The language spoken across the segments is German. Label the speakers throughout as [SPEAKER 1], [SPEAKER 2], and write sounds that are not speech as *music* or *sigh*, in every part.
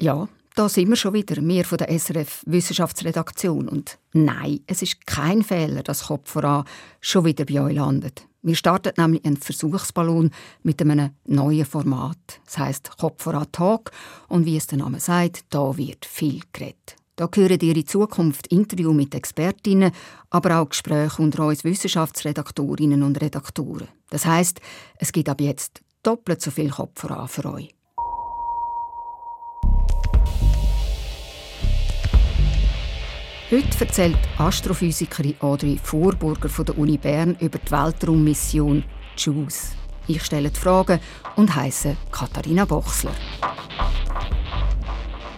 [SPEAKER 1] Ja, da sind wir schon wieder, wir von der SRF Wissenschaftsredaktion. Und nein, es ist kein Fehler, dass Kopf voran schon wieder bei euch landet. Wir starten nämlich einen Versuchsballon mit einem neuen Format. Das heisst Kopf voran Talk. Und wie es der Name sagt, da wird viel geredet. Da hören ihr in Zukunft Interviews mit Expertinnen, aber auch Gespräche unter uns Wissenschaftsredaktorinnen und Redaktoren. Das heißt, es gibt ab jetzt doppelt so viel Kopf voran für euch. Heute erzählt Astrophysikerin Audrey Vorburger von der Uni Bern über die Weltraummission JUICE. Ich stelle die Fragen und heiße Katharina Bochsler.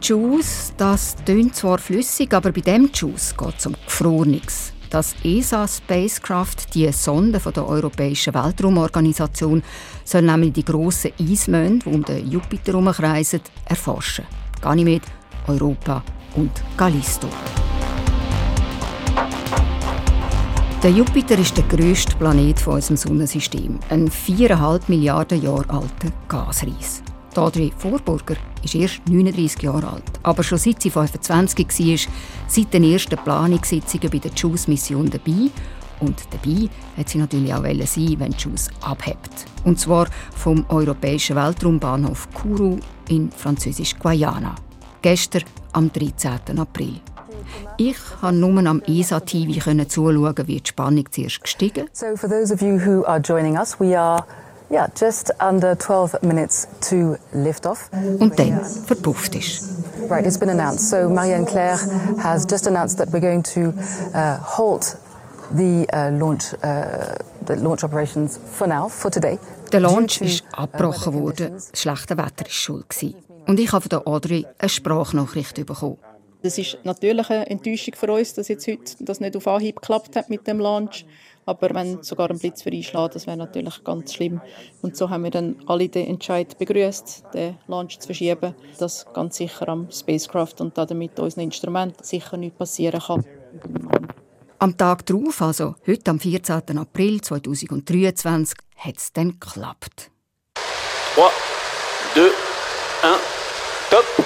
[SPEAKER 1] JUICE, das tönt zwar flüssig, aber bei dem JUICE geht es um Gefrorenes. Das ESA Spacecraft, die Sonde von der Europäischen Weltraumorganisation, soll nämlich die grossen Eismonde, die um den Jupiter herumkreisen, erforschen. Ganymed, Europa und Callisto. Der Jupiter ist der grösste Planet von unserem Sonnensystem. Ein 4,5 Milliarden Jahre alter Gasreis. Audrey Vorburger ist erst 39 Jahre alt, aber schon seit sie 25 war, seit den ersten Planungssitzungen bei der JUICE-Mission dabei. Und dabei hat sie natürlich auch sein, wenn JUICE abhebt. Und zwar vom europäischen Weltraumbahnhof Kourou in französisch Guayana. Gestern am 13. April. Ich konnte nur am ESA-TV zuschauen, wie die Spannung zuerst gestiegen.
[SPEAKER 2] So for those of you who are joining us, we are yeah, just under 12 minutes to lift off.
[SPEAKER 1] Und dann verpufft ist.
[SPEAKER 2] Right, it's been announced. So Marianne Claire has just announced that we're going to uh, halt the uh, launch, uh, the launch operations for now, for today.
[SPEAKER 1] Der Launch ist uh, abgebrochen worden. Das schlechte Wetter war schuld. Und ich habe von Audrey eine Sprachnachricht bekommen.
[SPEAKER 3] Das ist natürlich eine Enttäuschung für uns, dass jetzt heute das nicht auf Anhieb geklappt hat mit dem Launch. Aber wenn sogar ein Blitz einschlägt, das wäre natürlich ganz schlimm. Und so haben wir dann alle den Entscheid begrüßt, den Launch zu verschieben, dass ganz sicher am Spacecraft und damit unseren Instrumenten sicher nichts passieren kann.
[SPEAKER 1] Am Tag darauf, also heute am 14. April 2023, hat es dann geklappt.
[SPEAKER 4] 3, 2, 1, top!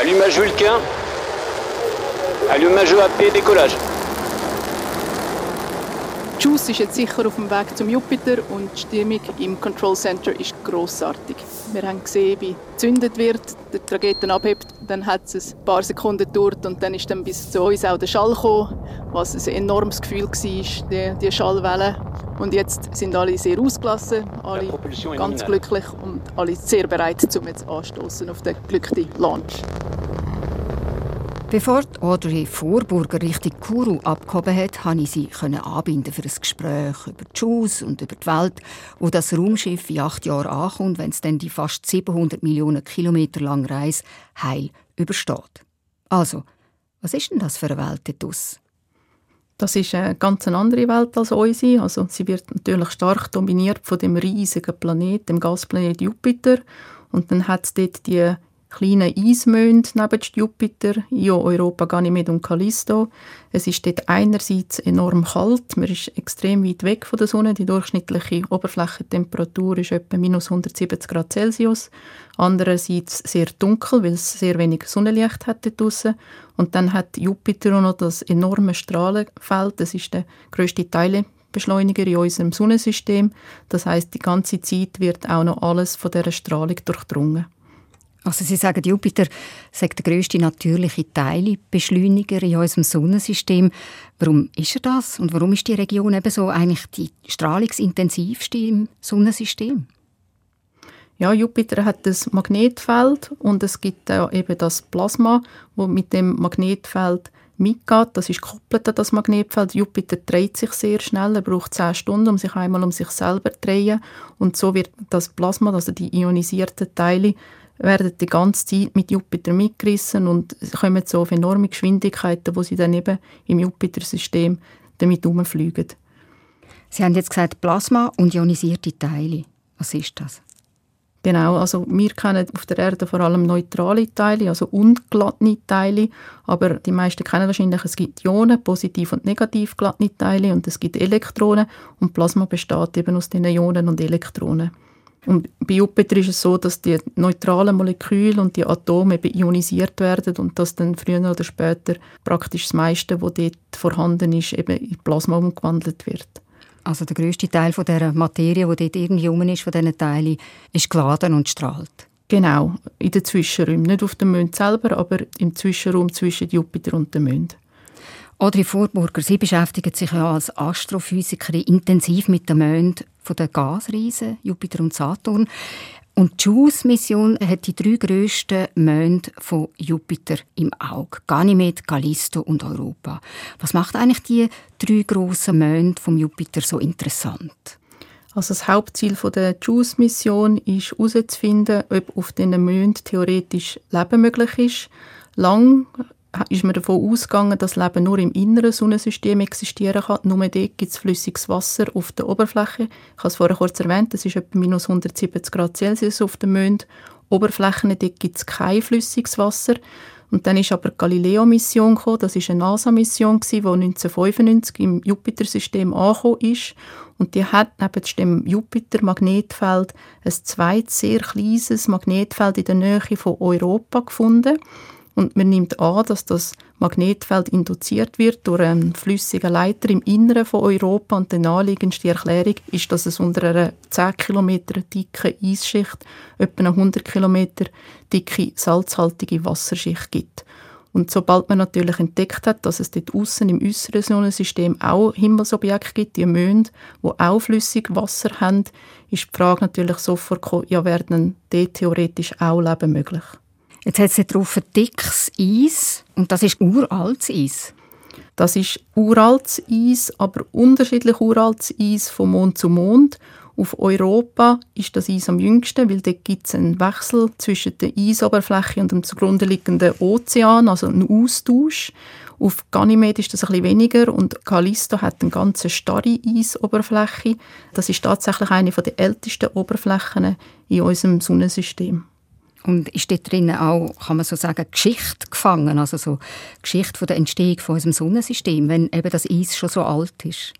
[SPEAKER 4] Allumage Vulcain. Allumage AP, décollage.
[SPEAKER 3] JUICE ist jetzt sicher auf dem Weg zum Jupiter und die Stimmung im Control Center ist grossartig. Wir haben gesehen, wie gezündet wird, der Trageten abhebt, dann hat es ein paar Sekunden gedauert und dann ist dann bis zu uns auch der Schall gekommen, was ein enormes Gefühl war, die, die Schallwelle. Und jetzt sind alle sehr ausgelassen, alle ganz glücklich und alle sehr bereit, um jetzt anstoßen auf den glücklichen Launch.
[SPEAKER 1] Bevor Audrey Vorburger Richtung Kuru abgehoben hat, konnte ich sie anbinden für ein Gespräch über die Schuss und über die Welt, wo das Raumschiff in acht Jahren ankommt, wenn es dann die fast 700 Millionen Kilometer lange Reise heil übersteht. Also, was ist denn das für eine Welt dort
[SPEAKER 3] Das ist eine ganz andere Welt als unsere. Also, sie wird natürlich stark dominiert von dem riesigen Planet, dem Gasplanet Jupiter. Und dann hat es dort die kleinen Eismonde neben Jupiter, Io, Europa, Ganymed und Callisto. Es ist dort einerseits enorm kalt, man ist extrem weit weg von der Sonne, die durchschnittliche Oberflächentemperatur ist etwa minus 170 Grad Celsius. Andererseits sehr dunkel, weil es sehr wenig Sonnenlicht hat dort draussen. Und dann hat Jupiter auch noch das enorme Strahlenfeld, das ist der grösste Teilbeschleuniger in unserem Sonnensystem. Das heißt, die ganze Zeit wird auch noch alles von dieser Strahlung durchdrungen.
[SPEAKER 1] Also Sie sagen, Jupiter sei der grösste natürliche Teilbeschleuniger in unserem Sonnensystem. Warum ist er das? Und warum ist die Region eben so eigentlich die strahlungsintensivste im Sonnensystem?
[SPEAKER 3] Ja, Jupiter hat das Magnetfeld und es gibt auch eben das Plasma, wo mit dem Magnetfeld mitgeht. Das ist gekoppelt an das Magnetfeld. Jupiter dreht sich sehr schnell. Er braucht zehn Stunden, um sich einmal um sich selber zu drehen. Und so wird das Plasma, also die ionisierten Teile, werden die ganze Zeit mit Jupiter mitgerissen und kommen so auf enorme Geschwindigkeiten, wo sie dann eben im Jupiter-System damit herumfliegen.
[SPEAKER 1] Sie haben jetzt gesagt Plasma und ionisierte Teile. Was ist das?
[SPEAKER 3] Genau, also wir kennen auf der Erde vor allem neutrale Teile, also unglattene Teile, aber die meisten kennen wahrscheinlich, es gibt Ionen, positiv und negativ glattene Teile und es gibt Elektronen und Plasma besteht eben aus den Ionen und Elektronen. Und bei Jupiter ist es so, dass die neutralen Moleküle und die Atome ionisiert werden und dass dann früher oder später praktisch das meiste, was dort vorhanden ist, eben in Plasma umgewandelt wird.
[SPEAKER 1] Also der größte Teil von der Materie, die dort irgendwie rum ist, von diesen Teilen, ist geladen und strahlt.
[SPEAKER 3] Genau, in den Zwischenräumen. Nicht auf dem Mond selber, aber im Zwischenraum zwischen Jupiter und dem Mond.
[SPEAKER 1] Audrey Vorburger, Sie beschäftigen sich ja als Astrophysikerin intensiv mit dem Mond von den Gasriesen Jupiter und Saturn. Und die JUICE-Mission hat die drei grössten Monde von Jupiter im Auge. Ganymed, Callisto und Europa. Was macht eigentlich die drei grossen Monde vom Jupiter so interessant?
[SPEAKER 3] Also das Hauptziel der JUICE-Mission ist herauszufinden, ob auf diesen Monden theoretisch Leben möglich ist. Lang ist man davon ausgegangen, dass Leben nur im inneren Sonnensystem existieren kann. Nur dort gibt es flüssiges Wasser auf der Oberfläche. Ich habe es vorher kurz erwähnt, es ist etwa minus 170 Grad Celsius auf dem Mond. Oberflächen, dort gibt es kein flüssiges Wasser. Und dann ist aber die Galileo-Mission gekommen. Das ist eine NASA-Mission, die 1995 im Jupiter-System angekommen ist. Und die hat neben dem Jupiter-Magnetfeld ein zweites, sehr kleines Magnetfeld in der Nähe von Europa gefunden. Und man nimmt an, dass das Magnetfeld induziert wird durch einen flüssigen Leiter im Inneren von Europa und die naheliegendste Erklärung ist, dass es unter einer 10 km dicken Eisschicht etwa eine 100 km dicke salzhaltige Wasserschicht gibt. Und sobald man natürlich entdeckt hat, dass es dort außen im äußeren Sonnensystem auch Himmelsobjekte gibt, die Monde, wo auch flüssig Wasser haben, ist die Frage natürlich sofort gekommen, ja, werden dort theoretisch auch Leben möglich?
[SPEAKER 1] Jetzt hat es drauf ein dickes Eis und das ist uraltes Eis.
[SPEAKER 3] Das ist uraltes Eis, aber unterschiedlich uraltes Eis von Mond zu Mond. Auf Europa ist das Eis am jüngsten, weil dort gibt es einen Wechsel zwischen der Eisoberfläche und dem zugrunde liegenden Ozean, also einen Austausch. Auf Ganymed ist das bisschen weniger und Callisto hat eine ganz starre Eisoberfläche. Das ist tatsächlich eine der ältesten Oberflächen in unserem Sonnensystem.
[SPEAKER 1] Und ist dort drinnen auch, kann man so sagen, Geschichte gefangen, also so Geschichte von der Entstehung von unserem Sonnensystem, wenn eben das Eis schon so alt ist?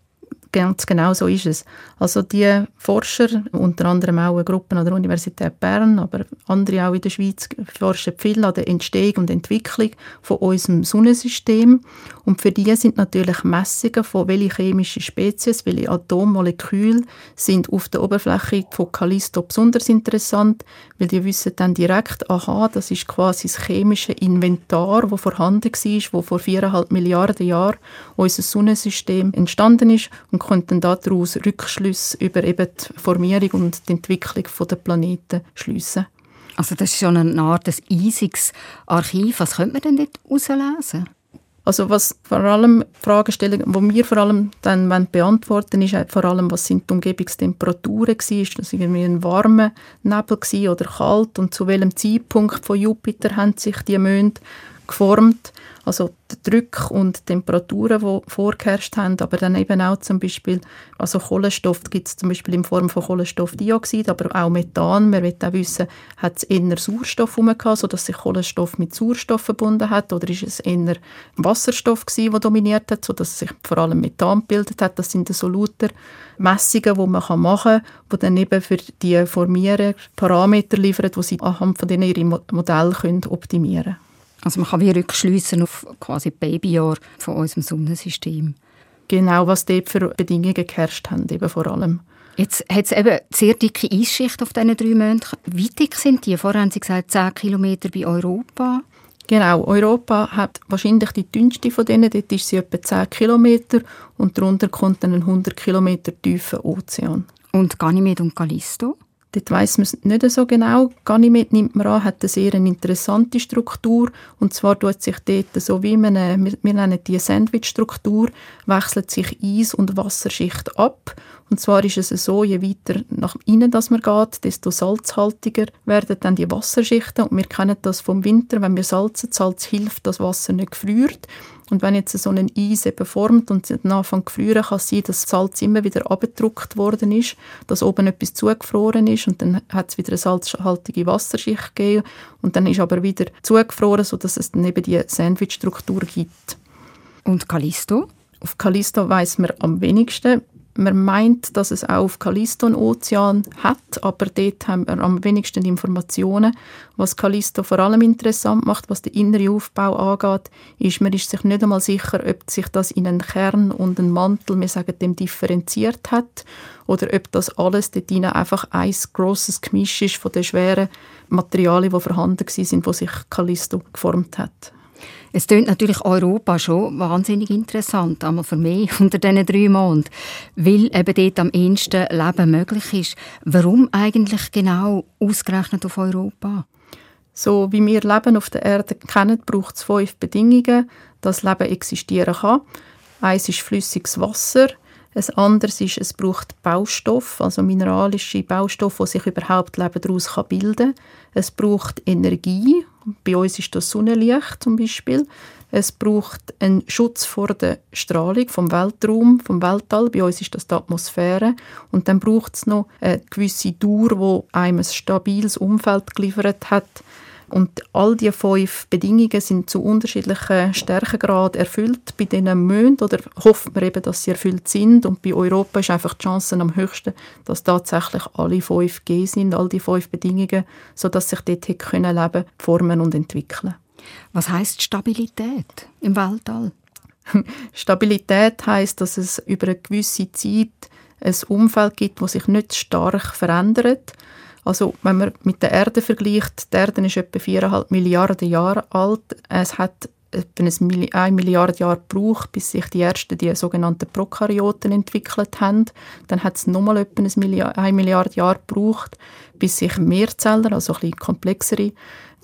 [SPEAKER 3] Ganz genau so ist es. Also die Forscher, unter anderem auch eine Gruppe an der Universität Bern, aber andere auch in der Schweiz, forschen viel an der Entstehung und Entwicklung von unserem Sonnensystem. Und für die sind natürlich Messungen von welche chemische Spezies, welche Atommoleküle sind auf der Oberfläche von Callisto besonders interessant, weil die wissen dann direkt, aha, das ist quasi das chemische Inventar, das vorhanden war, wo vor viereinhalb Milliarden Jahren unser Sonnensystem entstanden ist und und konnten daraus Rückschlüsse über eben die Formierung und die Entwicklung der Planeten schliessen.
[SPEAKER 1] Also das ist schon eine Art des eisiges Archiv. Was könnte man denn dort herauslesen?
[SPEAKER 3] Also was vor allem Fragestellungen, die wir vor allem dann beantworten ist vor allem, was sind die Umgebungstemperaturen gewesen, ist das irgendwie ein warmer Nebel gewesen oder kalt und zu welchem Zeitpunkt von Jupiter haben sich die Monde geformt also die Druck und Temperaturen, die vorgeherrscht haben, aber dann eben auch zum Beispiel, also Kohlenstoff gibt es zum Beispiel in Form von Kohlenstoffdioxid, aber auch Methan. Man will auch wissen, hat es eher Sauerstoff gehabt, sodass sich Kohlenstoff mit Sauerstoff verbunden hat, oder ist es eher Wasserstoff gewesen, der dominiert hat, sodass sich vor allem Methan gebildet hat. Das sind so lauter Messungen, die man machen kann, die dann eben für die Formieren Parameter liefern, die sie anhand von denen ihre Modelle optimieren können.
[SPEAKER 1] Also man kann wie rückschliessen auf quasi Babyjahr von unserem Sonnensystem.
[SPEAKER 3] Genau, was dort für Bedingungen geherrscht haben, eben vor allem.
[SPEAKER 1] Jetzt hat es eben sehr dicke Eisschicht auf diesen drei Monaten. Wie dick sind die? Vorher haben Sie gesagt, 10 Kilometer bei Europa.
[SPEAKER 3] Genau, Europa hat wahrscheinlich die dünnste von denen. Dort ist sie etwa 10 Kilometer und darunter kommt dann ein 100 Kilometer tiefer Ozean.
[SPEAKER 1] Und Ganymed und Callisto?
[SPEAKER 3] Dort weiss man es nicht so genau. Ganymed nimmt man an, hat eine sehr interessante Struktur. Und zwar tut sich dort so wie man, wir, wir nennen die Sandwich-Struktur, wechselt sich Eis- und Wasserschicht ab. Und zwar ist es so, je weiter nach innen das man geht, desto salzhaltiger werden dann die Wasserschichten. Und wir kennen das vom Winter, wenn wir salzen, Salz hilft, dass Wasser nicht gefriert. Und wenn jetzt so ein Eis eben formt und dann anfängt zu frieren, kann es sein, dass das Salz immer wieder abgedruckt worden ist, dass oben etwas zugefroren ist und dann hat es wieder eine salzhaltige Wasserschicht gegeben und dann ist aber wieder zugefroren, sodass es dann eben die Sandwich-Struktur gibt.
[SPEAKER 1] Und Callisto?
[SPEAKER 3] Auf Callisto weiß man am wenigsten. Man meint, dass es auch auf Callisto einen Ozean hat, aber dort haben wir am wenigsten Informationen. Was Callisto vor allem interessant macht, was den inneren Aufbau angeht, ist, man ist sich nicht einmal sicher, ob sich das in einen Kern und einen Mantel, wir sagen dem, differenziert hat oder ob das alles dort einfach ein grosses Gemisch ist von den schweren Materialien, die vorhanden sind, wo sich Callisto geformt hat.
[SPEAKER 1] Es klingt natürlich Europa schon wahnsinnig interessant, einmal für mich *laughs* unter diesen drei Monaten, weil eben dort am ehesten Leben möglich ist. Warum eigentlich genau ausgerechnet auf Europa?
[SPEAKER 3] So wie wir Leben auf der Erde kennen, braucht es fünf Bedingungen, dass Leben existieren kann. Eins ist flüssiges Wasser, ein anderes ist, es braucht Baustoff, also mineralische Baustoffe, die sich überhaupt Leben daraus bilden kann. Es braucht Energie, bei uns ist das Sonnenlicht zum Beispiel. Es braucht einen Schutz vor der Strahlung vom Weltraum, vom Weltall. Bei uns ist das die Atmosphäre. Und dann braucht es noch eine gewisse Dauer, wo einem ein stabiles Umfeld geliefert hat, und all diese fünf Bedingungen sind zu unterschiedlichen Stärkegraden erfüllt. Bei denen müssen oder hofft man eben, dass sie erfüllt sind. Und bei Europa ist einfach die Chance am höchsten, dass tatsächlich alle fünf G sind, all die fünf Bedingungen, sodass sich dort können Leben formen und entwickeln.
[SPEAKER 1] Was heißt Stabilität im Weltall? *laughs*
[SPEAKER 3] Stabilität heißt, dass es über eine gewisse Zeit ein Umfeld gibt, das sich nicht stark verändert also wenn man mit der Erde vergleicht, die Erde ist etwa 4,5 Milliarden Jahre alt. Es hat etwa eine Milliarde Jahre gebraucht, bis sich die ersten, die sogenannten Prokaryoten entwickelt haben. Dann hat es nochmal etwa eine Milliarde Jahre gebraucht, bis sich Mehrzeller, also ein bisschen komplexere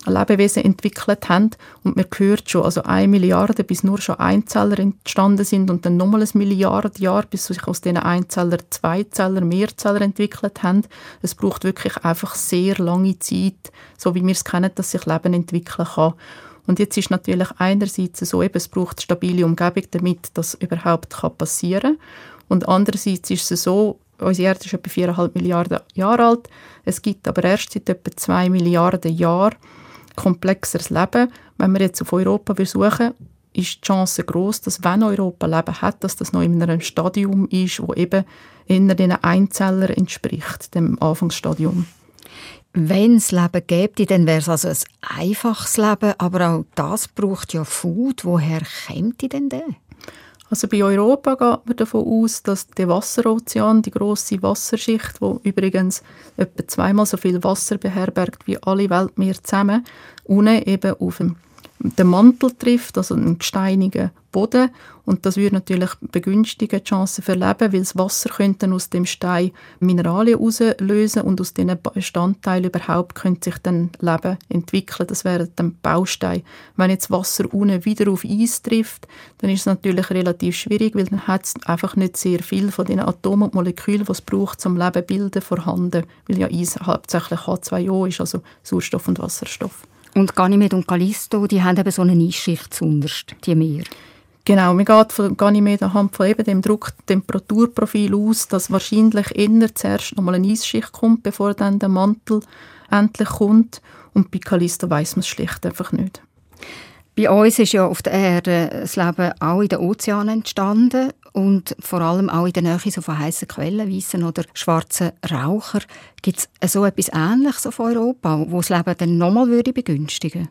[SPEAKER 3] Lebewesen entwickelt haben. Und man hört schon, also eine Milliarde, bis nur schon Einzeller entstanden sind und dann nochmal ein Milliarde Jahr, bis sich aus diesen Einzeller Zweizeller, Mehrzeller entwickelt haben. Es braucht wirklich einfach sehr lange Zeit, so wie wir es kennen, dass sich Leben entwickeln kann. Und jetzt ist natürlich einerseits so, eben, es braucht stabile Umgebung, damit das überhaupt passieren kann. Und andererseits ist es so, unsere Erde ist etwa 4,5 Milliarden Jahre alt. Es gibt aber erst seit etwa 2 Milliarden Jahren komplexeres Leben. Wenn wir jetzt auf Europa suchen, ist die Chance groß, dass wenn Europa Leben hat, dass das noch in einem Stadium ist, wo eben in den Einzeller entspricht, dem Anfangsstadium.
[SPEAKER 1] Wenn es Leben gäbe, dann wäre es also ein einfaches Leben, aber auch das braucht ja Food. Woher käme denn der?
[SPEAKER 3] Also bei Europa geht man davon aus, dass der Wasserozean, die große Wasserschicht, wo übrigens etwa zweimal so viel Wasser beherbergt wie alle Weltmeere zusammen, unten eben auf dem den Mantel trifft, also einen gesteinigen Boden. Und das würde natürlich begünstigen die Chancen für Leben, weil das Wasser könnte aus dem Stein Mineralien auslösen und aus diesen Bestandteilen überhaupt könnte sich dann Leben entwickeln. Das wäre dann Baustein. Wenn jetzt Wasser unten wieder auf Eis trifft, dann ist es natürlich relativ schwierig, weil dann hat es einfach nicht sehr viel von den Atomen und Molekülen, die es braucht, zum Leben bilden, vorhanden, weil ja Eis hauptsächlich H2O ist, also Sauerstoff und Wasserstoff.
[SPEAKER 1] Und Ganymed und Callisto, die haben eben so eine Eisschicht zuunterst, die Meer.
[SPEAKER 3] Genau, man geht von Ganymed anhand von eben dem Druck-Temperaturprofil aus, dass wahrscheinlich eher zuerst nochmal eine Eisschicht kommt, bevor dann der Mantel endlich kommt. Und bei Callisto weiß man es schlicht einfach nicht.
[SPEAKER 1] Bei uns ist ja auf der Erde das Leben auch in den Ozeanen entstanden und vor allem auch in der Nähe so von heißen Quellen, weißen oder schwarzen Raucher. Gibt es so etwas Ähnliches auf Europa, wo das Leben dann nochmal begünstigen würde?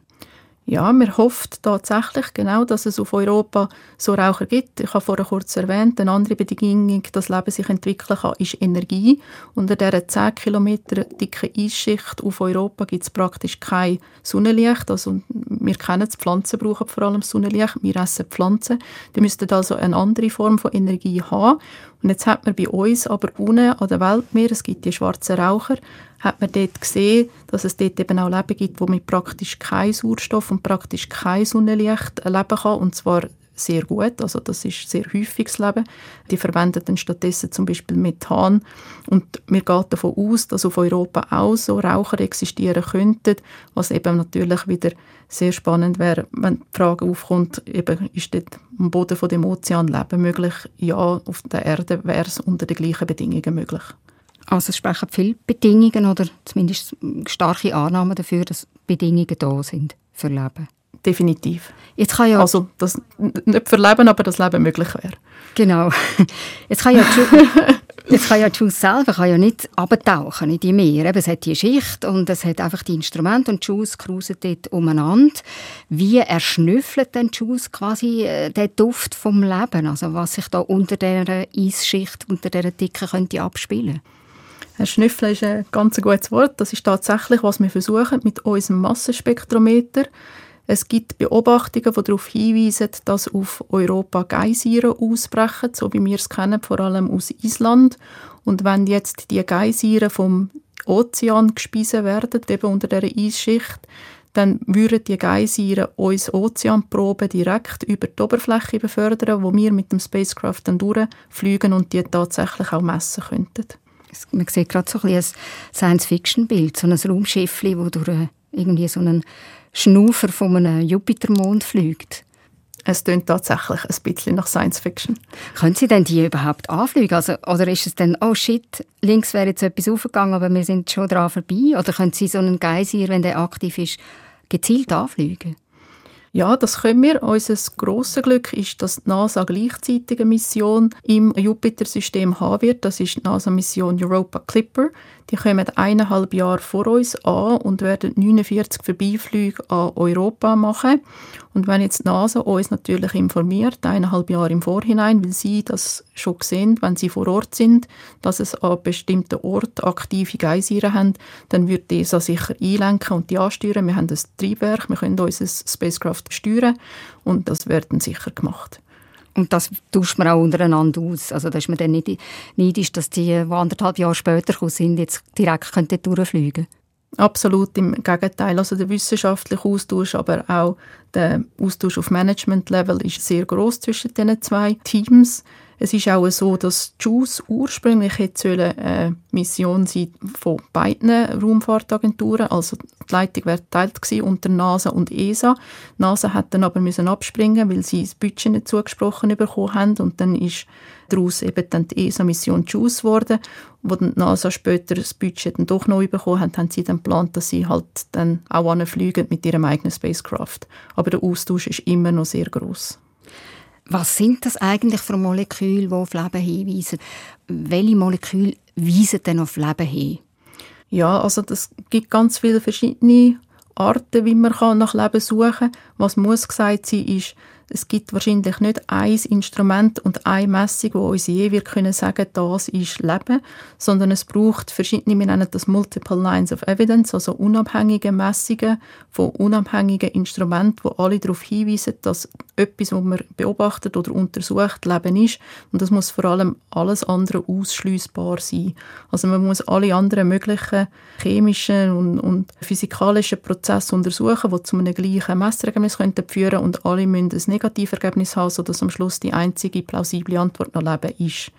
[SPEAKER 3] Ja, man hofft tatsächlich genau, dass es auf Europa so Raucher gibt. Ich habe vorher kurz erwähnt, eine andere Bedingung, dass Leben sich entwickeln kann, ist Energie. Unter dieser 10 Kilometer dicken Eisschicht auf Europa gibt es praktisch kein Sonnenlicht. Also wir kennen es, Pflanzen brauchen vor allem Sonnenlicht. Wir essen Pflanzen. Die müssten also eine andere Form von Energie haben. Und jetzt hat man bei uns aber unten an der Weltmeer, es gibt die schwarzen Raucher, hat man dort gesehen, dass es dort eben auch Leben gibt, wo mit praktisch kein Sauerstoff und praktisch kein Sonnenlicht leben kann. Und zwar sehr gut. Also das ist sehr häufiges Leben. Die verwenden dann stattdessen zum Beispiel Methan. Und mir geht davon aus, dass auf Europa auch so Raucher existieren könnten, was eben natürlich wieder sehr spannend wäre, wenn die Frage aufkommt, eben, ist dort am Boden von dem Ozean Leben möglich? Ja, auf der Erde wäre es unter den gleichen Bedingungen möglich.
[SPEAKER 1] Also es sprechen viele Bedingungen oder zumindest starke Annahmen dafür, dass Bedingungen da sind für Leben.
[SPEAKER 3] Definitiv.
[SPEAKER 1] Jetzt kann ja
[SPEAKER 3] also das nicht für Leben, aber das Leben möglich wäre.
[SPEAKER 1] Genau. *laughs* Jetzt kann ja *laughs* Jetzt kann ja Juice selber kann ja nicht abtauchen in die Meer. es hat die Schicht und es hat einfach die Instrumente und Juice cruisen dort umeinander. Wie erschnüffelt denn Juice quasi äh, den Duft vom Leben? Also was sich da unter dieser Eisschicht, unter dieser Dicke könnte abspielen?
[SPEAKER 3] Schnüffeln ist ein ganz gutes Wort. Das ist tatsächlich, was wir versuchen mit unserem Massenspektrometer. Es gibt Beobachtungen, die darauf hinweisen, dass auf Europa Geysire ausbrechen, so wie wir es kennen, vor allem aus Island. Und wenn jetzt die Geysire vom Ozean gespeisen werden, eben unter der Eisschicht, dann würden die Geysire uns Ozeanproben direkt über die Oberfläche befördern, wo wir mit dem Spacecraft dann durchfliegen und die tatsächlich auch messen könnten.
[SPEAKER 1] Man sieht gerade so ein, ein Science-Fiction-Bild, so ein Raumschiff, das durch irgendwie so einen Schnaufer von einem Jupitermond fliegt.
[SPEAKER 3] Es klingt tatsächlich ein bisschen nach Science Fiction.
[SPEAKER 1] Können Sie denn die überhaupt anfliegen? Also, oder ist es dann, oh shit, links wäre jetzt etwas aufgegangen, aber wir sind schon dran vorbei? Oder können Sie so einen Geysir, wenn der aktiv ist, gezielt anfliegen?
[SPEAKER 3] Ja, das können wir. Unser grosses Glück ist, dass die NASA gleichzeitig eine Mission im Jupiter-System haben wird. Das ist die NASA-Mission Europa Clipper. Die kommen eineinhalb Jahre vor uns an und werden 49 Vorbeiflüge an Europa machen. Und wenn jetzt die NASA uns natürlich informiert, eineinhalb Jahre im Vorhinein, weil sie das schon sehen, wenn sie vor Ort sind, dass es an bestimmten Orten aktive Geysire haben, dann wird ESA sicher einlenken und die ansteuern. Wir haben das Triebwerk, wir können unser Spacecraft steuern und das wird dann sicher gemacht.
[SPEAKER 1] Und das tauscht man auch untereinander aus. Also da ist man dann nicht neidisch, dass die, die anderthalb Jahre später sind, jetzt direkt durchfliegen
[SPEAKER 3] Absolut im Gegenteil. Also der wissenschaftliche Austausch, aber auch der Austausch auf Management-Level ist sehr groß zwischen den zwei Teams. Es ist auch so, dass JUICE ursprünglich hätte eine Mission sein von beiden Raumfahrtagenturen, also die Leitung wäre geteilt gewesen unter NASA und ESA. NASA hat dann aber müssen abspringen, weil sie das Budget nicht zugesprochen bekommen haben und dann ist daraus eben dann die ESA-Mission JUICE geworden. Wo dann NASA später das Budget dann doch noch bekommen hat, haben sie dann geplant, dass sie halt dann auch fliegen mit ihrem eigenen Spacecraft. Aber der Austausch ist immer noch sehr groß.
[SPEAKER 1] Was sind das eigentlich für Moleküle, die auf Leben hinweisen? Welche Moleküle weisen denn auf Leben hin?
[SPEAKER 3] Ja, also das gibt ganz viele verschiedene Arten, wie man nach Leben suchen kann. Was muss gesagt sein, ist, es gibt wahrscheinlich nicht ein Instrument und eine Messung, wo uns je wir können sagen, das ist Leben, sondern es braucht verschiedene, wir nennen das Multiple Lines of Evidence, also unabhängige Messungen von unabhängigen Instrumenten, wo alle darauf hinweisen, dass etwas, was man beobachtet oder untersucht, Leben ist. Und das muss vor allem alles andere ausschließbar sein. Also man muss alle anderen möglichen chemischen und, und physikalischen Prozesse untersuchen, die zu einem gleichen Messergebnis führen könnten und alle müssen ein Negativergebnis haben, sodass am Schluss die einzige plausible Antwort noch Leben ist.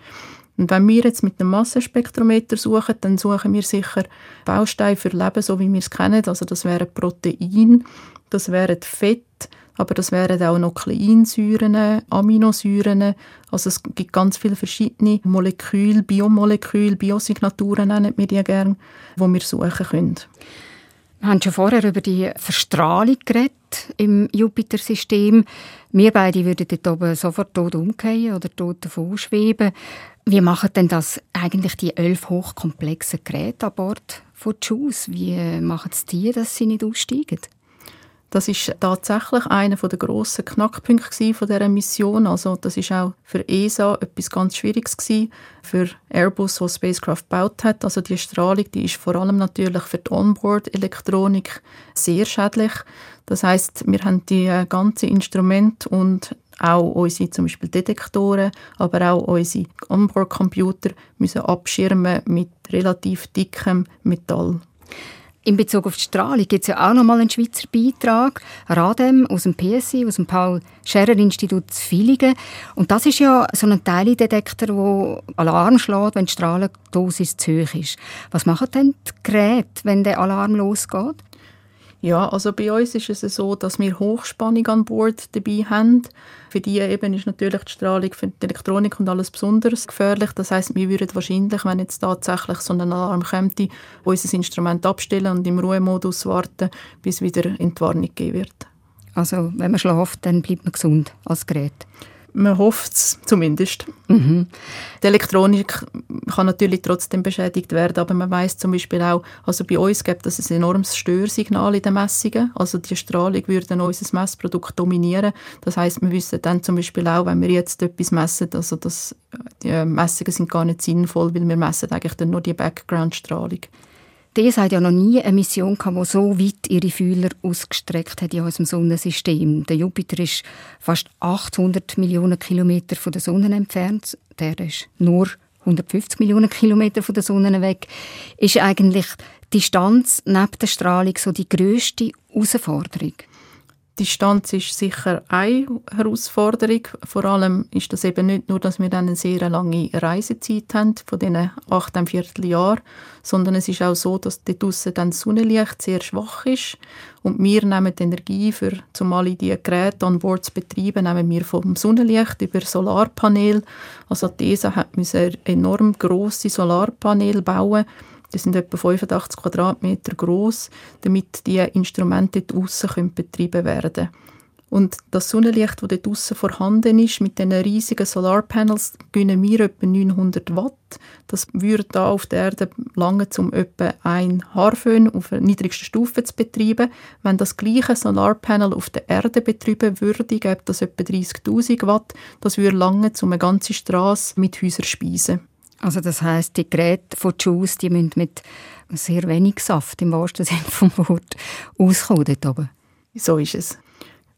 [SPEAKER 3] Und wenn wir jetzt mit dem Massenspektrometer suchen, dann suchen wir sicher Bausteine für Leben, so wie wir es kennen. Also das wären Protein, das wären Fett, aber das wären auch Nukleinsäuren, Aminosäuren. Also es gibt ganz viele verschiedene Moleküle, Biomoleküle, Biosignaturen nennen wir die gerne, die wir suchen können.
[SPEAKER 1] Wir haben schon vorher über die Verstrahlung geredet im Jupiter-System. Wir beide würden dort oben sofort tot umgehen oder tot davon schweben. Wie machen denn das eigentlich die elf hochkomplexen Geräte an Bord von JUICE? Wie machen es die, dass sie nicht aussteigen?
[SPEAKER 3] Das ist tatsächlich einer der grossen Knackpunkte dieser Mission. Also das ist auch für ESA etwas ganz Schwieriges gewesen, für Airbus, der Spacecraft gebaut hat. Also die Strahlung, die ist vor allem natürlich für die Onboard-Elektronik sehr schädlich. Das heißt, wir haben die ganzen Instrumente und auch unsere zum Beispiel Detektoren, aber auch unsere Onboard-Computer müssen abschirmen mit relativ dickem Metall.
[SPEAKER 1] In Bezug auf die Strahlung gibt es ja auch noch mal einen Schweizer Beitrag, Radem aus dem PSI, aus dem Paul-Scherrer-Institut Villingen. Und das ist ja so ein Teildetektor, der Alarm schlägt, wenn die Strahlendosis zu hoch ist. Was machen denn die Geräte, wenn der Alarm losgeht?
[SPEAKER 3] Ja, also bei uns ist es so, dass wir Hochspannung an Bord dabei haben. Für die eben ist natürlich die Strahlung für die Elektronik und alles besonders gefährlich. Das heißt, wir würden wahrscheinlich, wenn jetzt tatsächlich so ein Alarm kommt, unser Instrument abstellen und im Ruhemodus warten, bis wieder Entwarnung gegeben wird.
[SPEAKER 1] Also wenn man schläft, dann bleibt man gesund als Gerät.
[SPEAKER 3] Man hofft es zumindest. Mhm. Die Elektronik kann natürlich trotzdem beschädigt werden, aber man weiß zum Beispiel auch, also bei uns gibt es ein enormes Störsignal in den Messungen. Also die Strahlung würde unser Messprodukt dominieren. Das heißt, wir wissen dann zum Beispiel auch, wenn wir jetzt etwas messen, also das, die Messungen sind gar nicht sinnvoll, weil wir messen eigentlich dann nur die Background-Strahlung.
[SPEAKER 1] Die hat ja noch nie eine Mission gehabt, die so weit ihre Fühler ausgestreckt hat in unserem Sonnensystem. Der Jupiter ist fast 800 Millionen Kilometer von der Sonne entfernt. Der ist nur 150 Millionen Kilometer von der Sonne weg. Ist eigentlich die Distanz neben der Strahlung so die größte Herausforderung?
[SPEAKER 3] Die Distanz ist sicher eine Herausforderung. Vor allem ist das eben nicht nur, dass wir dann eine sehr lange Reisezeit haben, von diesen acht Vierteljahren, sondern es ist auch so, dass dort draussen dann das Sonnenlicht sehr schwach ist und wir nehmen die Energie, für, um alle diese Geräte an Bord zu betreiben, nehmen wir vom Sonnenlicht über Solarpanel. Also die ESA hat müssen enorm grosse Solarpanel bauen die sind etwa 85 Quadratmeter groß, damit die Instrumente dort aussen betrieben werden können. Und das Sonnenlicht, das dort aussen vorhanden ist, mit diesen riesigen Solarpanels, gönnen wir etwa 900 Watt. Das würde da auf der Erde lange, um etwa ein Haarföhn auf der niedrigsten Stufe zu betreiben. Wenn das gleiche Solarpanel auf der Erde betrieben würde, gäbe das etwa 30.000 Watt. Das würde lange, um eine ganze Straße mit Häusern speisen.
[SPEAKER 1] Also das heißt, die Geräte von Juice, die müssen mit sehr wenig Saft im wahrsten Sinne *laughs* vom Wort auskommen dort.
[SPEAKER 3] So ist es.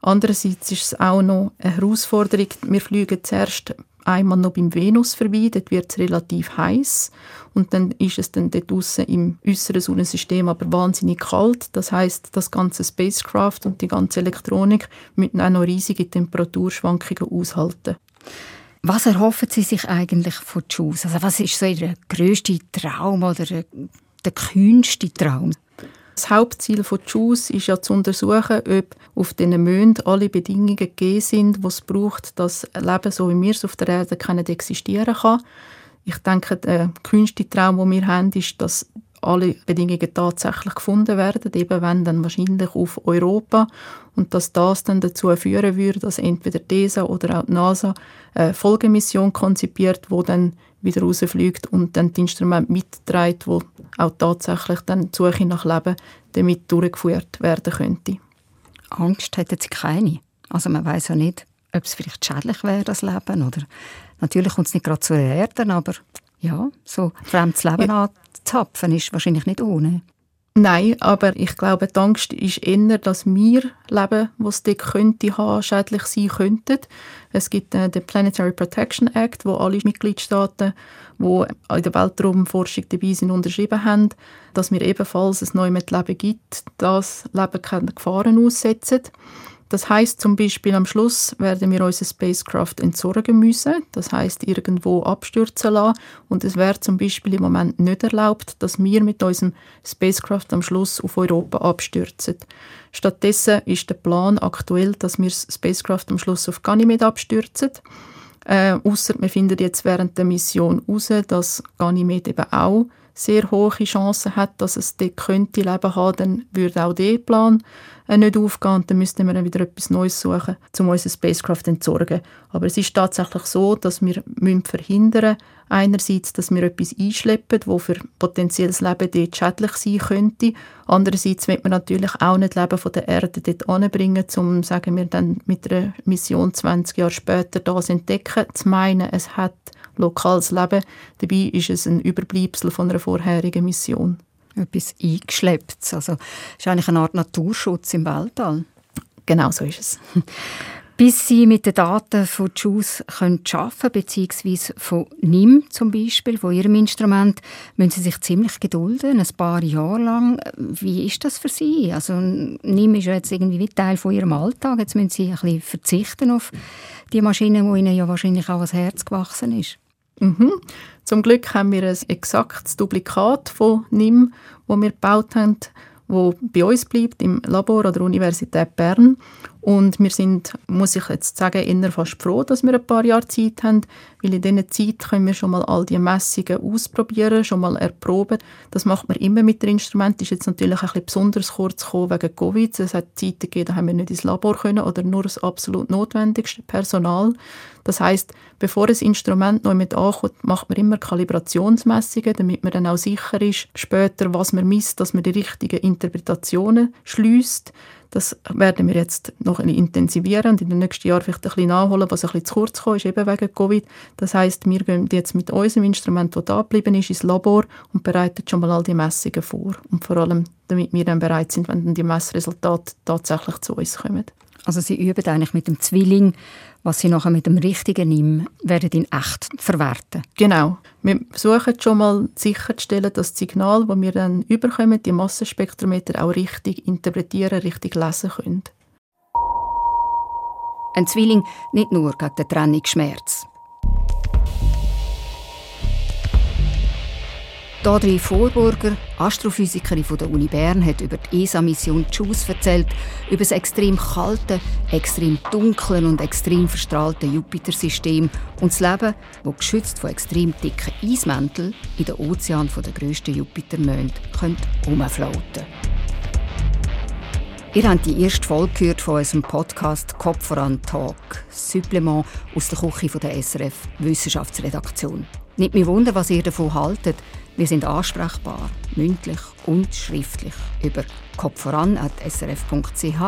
[SPEAKER 3] Andererseits ist es auch noch eine Herausforderung. Wir fliegen zuerst einmal noch beim Venus vorbei, dort wird es relativ heiß und dann ist es dann dort draussen im äußeren Sonnensystem aber wahnsinnig kalt. Das heißt, das ganze Spacecraft und die ganze Elektronik müssen auch noch riesige Temperaturschwankungen aushalten.
[SPEAKER 1] Was erhoffen Sie sich eigentlich von Juice? Also was ist so Ihr grösster Traum oder der kühnste Traum?
[SPEAKER 3] Das Hauptziel von JUICE ist ja zu untersuchen, ob auf diesen Monden alle Bedingungen gegeben sind, die es braucht, dass Leben, so wie wir es auf der Erde kennen, existieren kann. Ich denke, der kühnste Traum, den wir haben, ist, dass alle Bedingungen tatsächlich gefunden werden, eben wenn dann wahrscheinlich auf Europa und dass das dann dazu führen würde, dass entweder die ESA oder auch die NASA eine Folgemission konzipiert, wo dann wieder rausfliegt und dann die Instrumente mitträgt, wo auch tatsächlich dann die Suche nach Leben damit durchgeführt werden könnte.
[SPEAKER 1] Angst hätten Sie keine. Also man weiß ja nicht, ob es vielleicht schädlich wäre, das Leben. Oder natürlich kommt es nicht gerade zu Erden, aber ja, so fremdes Leben ja. anzapfen ist wahrscheinlich nicht ohne.
[SPEAKER 3] Nein, aber ich glaube, die Angst ist eher, dass wir leben, was dort könnte haben, schädlich sein könnten. Es gibt äh, den Planetary Protection Act, wo alle Mitgliedstaaten, die in der Weltraumforschung dabei sind, unterschrieben haben, dass wir ebenfalls ein neues Leben gibt, das Leben keine Gefahren aussetzen. Das heißt zum Beispiel am Schluss werden wir unser Spacecraft entsorgen müssen, das heißt irgendwo abstürzen lassen und es wäre zum Beispiel im Moment nicht erlaubt, dass wir mit unserem Spacecraft am Schluss auf Europa abstürzen. Stattdessen ist der Plan aktuell, dass wir das Spacecraft am Schluss auf Ganymed abstürzen. Äh, Außer wir finden jetzt während der Mission heraus, dass Ganymed eben auch sehr hohe Chancen hat, dass es dort könnte Leben haben, dann würde auch der Plan äh, nicht aufgehen und dann müssten wir dann wieder etwas Neues suchen, um unser Spacecraft zu entsorgen. Aber es ist tatsächlich so, dass wir müssen verhindern einerseits, dass wir etwas einschleppen, wo für potenzielles Leben dort schädlich sein könnte. Andererseits wird man natürlich auch nicht Leben von der Erde dort anbringen, um, sagen wir dann, mit einer Mission 20 Jahre später das entdecken, zu meinen, es hat lokales Leben. Dabei ist es ein Überbleibsel von einer vorherigen Mission
[SPEAKER 1] etwas eingeschleppt. Also es ist eigentlich eine Art Naturschutz im Weltall.
[SPEAKER 3] Genau so ist es.
[SPEAKER 1] Bis Sie mit den Daten von JUICE arbeiten können, beziehungsweise von NIM zum Beispiel, von Ihrem Instrument, müssen Sie sich ziemlich gedulden, ein paar Jahre lang. Wie ist das für Sie? Also NIM ist ja jetzt irgendwie wie Teil von Ihrem Alltag. Jetzt müssen Sie ein bisschen verzichten auf die Maschine, die Ihnen ja wahrscheinlich auch ans Herz gewachsen ist.
[SPEAKER 3] Mhm. Zum Glück haben wir ein exaktes Duplikat von NIM, das wir gebaut haben, wo bei uns bleibt im Labor an der Universität Bern und wir sind, muss ich jetzt sagen, eher fast froh, dass wir ein paar Jahre Zeit haben, weil in dieser Zeit können wir schon mal all die Messungen ausprobieren, schon mal erproben. Das macht man immer mit dem Instrument. Ist jetzt natürlich ein bisschen besonders kurz gekommen wegen Covid. Es hat Zeiten gegeben, da haben wir nicht ins Labor können oder nur das absolut notwendigste Personal. Das heißt, bevor ein Instrument neu mit ankommt, macht man immer Kalibrationsmessungen, damit man dann auch sicher ist, später, was man misst, dass man die richtigen Interpretationen schließt. Das werden wir jetzt noch intensivieren und in den nächsten Jahren vielleicht ein bisschen nachholen, was ein bisschen zu kurz kam, ist, eben wegen Covid. Das heißt, wir gehen jetzt mit unserem Instrument, das da geblieben ist, ins Labor und bereiten schon mal all die Messungen vor. Und vor allem, damit wir dann bereit sind, wenn dann die Messresultate tatsächlich zu uns kommen.
[SPEAKER 1] Also Sie üben eigentlich mit dem Zwilling, was Sie nachher mit dem richtigen NIM werden in echt verwerten.
[SPEAKER 3] Genau. Wir versuchen schon mal sicherzustellen, dass das Signal, das wir dann überkommen, die Massenspektrometer auch richtig interpretieren, richtig lesen können.
[SPEAKER 1] Ein Zwilling nicht nur gegen den Trennungsschmerz. Adri Vorburger, Astrophysikerin von der Uni Bern, hat über die ESA-Mission JUICE erzählt, über das extrem kalte, extrem dunkle und extrem verstrahlte Jupiter-System und das Leben, das geschützt von extrem dicken Eismänteln in den Ozean der grössten Jupitermonde herumflauten Ihr habt die erste Folge gehört von unserem Podcast Kopf voran Talk, Supplement aus der Küche der SRF Wissenschaftsredaktion. Nicht mehr wundern, was ihr davon haltet. Wir sind ansprechbar, mündlich und schriftlich über kopfvoran.srf.ch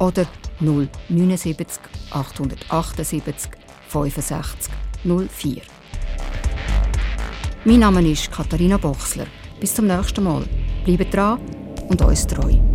[SPEAKER 1] oder 079 878 65 04. Mein Name ist Katharina Bochsler. Bis zum nächsten Mal. Bleibt dran und uns treu.